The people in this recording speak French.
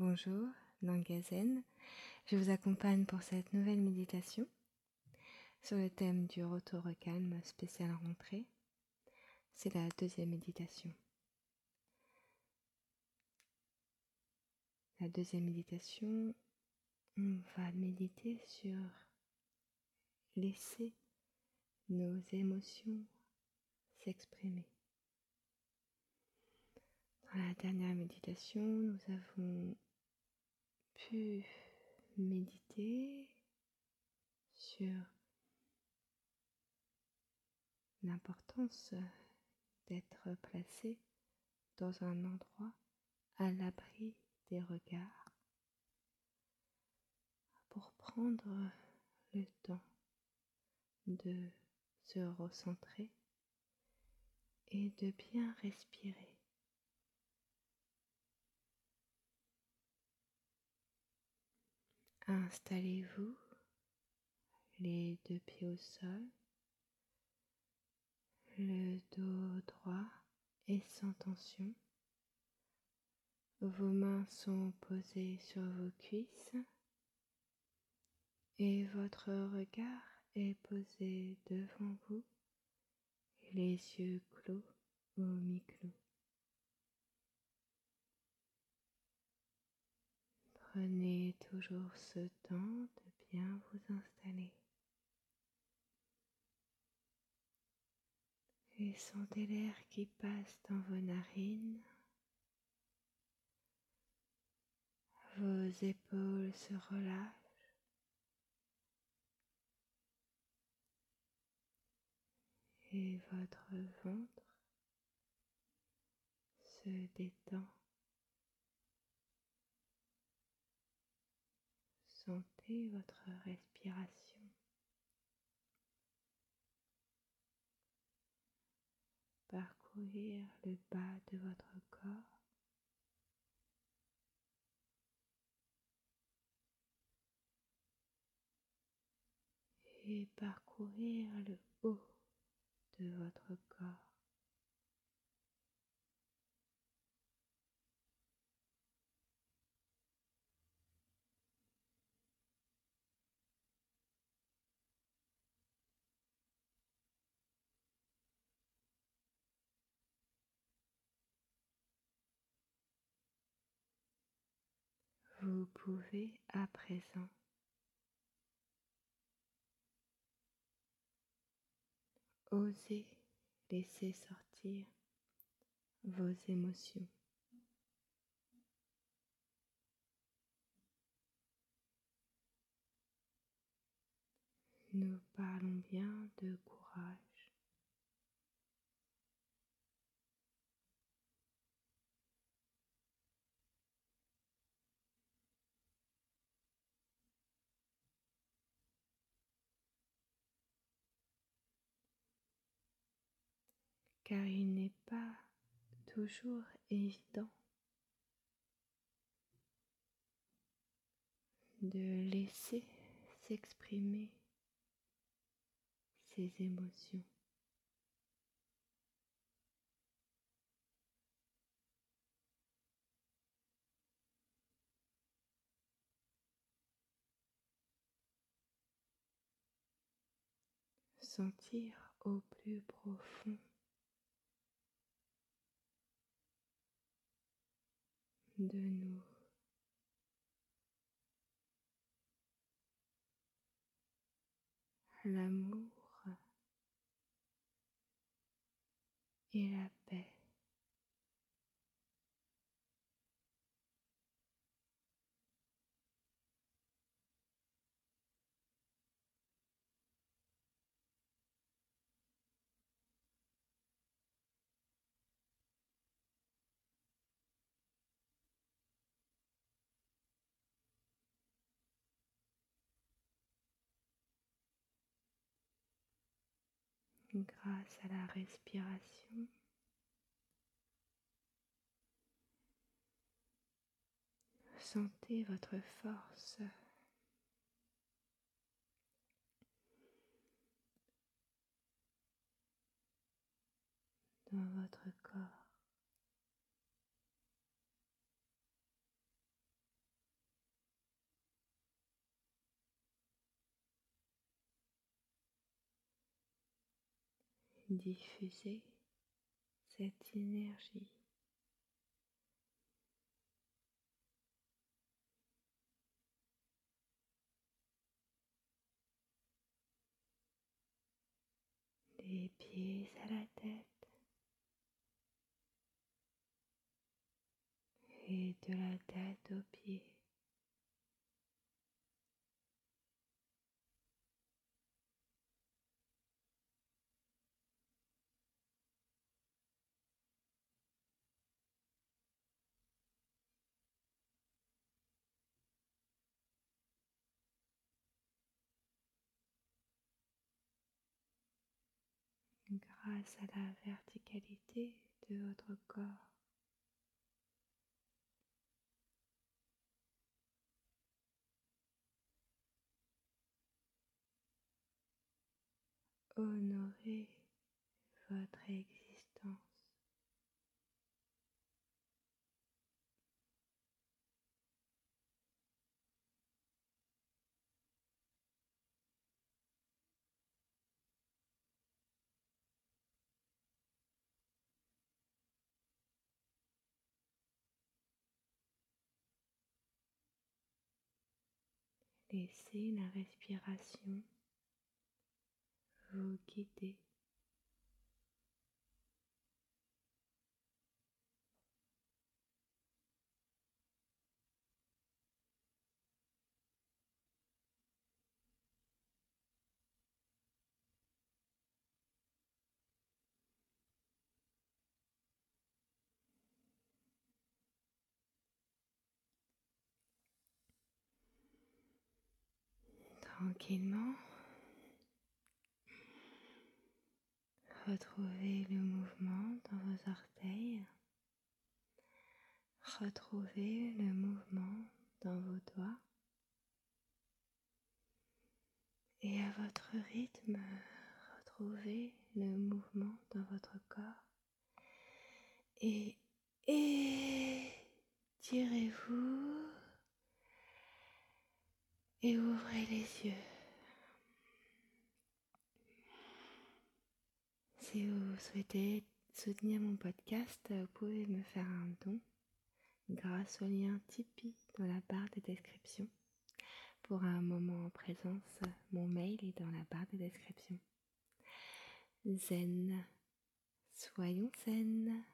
Bonjour, Nangazen. Je vous accompagne pour cette nouvelle méditation sur le thème du retour au calme spécial rentrée. C'est la deuxième méditation. La deuxième méditation, on va méditer sur laisser nos émotions s'exprimer. Dans la dernière méditation, nous avons pu méditer sur l'importance d'être placé dans un endroit à l'abri des regards pour prendre le temps de se recentrer et de bien respirer. Installez-vous les deux pieds au sol, le dos droit et sans tension. Vos mains sont posées sur vos cuisses et votre regard est posé devant vous, les yeux clos ou mi-clos. Prenez toujours ce temps de bien vous installer. Et sentez l'air qui passe dans vos narines. Vos épaules se relâchent. Et votre ventre se détend. Votre respiration. Parcourir le bas de votre corps. Et parcourir le haut de votre corps. Vous pouvez à présent oser laisser sortir vos émotions. Nous parlons bien de courage. Car il n'est pas toujours évident de laisser s'exprimer ses émotions. Sentir au plus profond de nous. L'amour et la paix. Grâce à la respiration. Sentez votre force. dans votre corps. Diffuser cette énergie. Des pieds à la tête et de la tête aux pieds. Grâce à la verticalité de votre corps. Honorez votre existence. Laissez la respiration vous guider. Tranquillement. Retrouvez le mouvement dans vos orteils. Retrouvez le mouvement dans vos doigts. Et à votre rythme, retrouvez le mouvement dans votre corps. Et étirez-vous et ouvrez les yeux. Si vous souhaitez soutenir mon podcast, vous pouvez me faire un don grâce au lien Tipeee dans la barre de description. Pour un moment en présence, mon mail est dans la barre de description. Zen, soyons zen.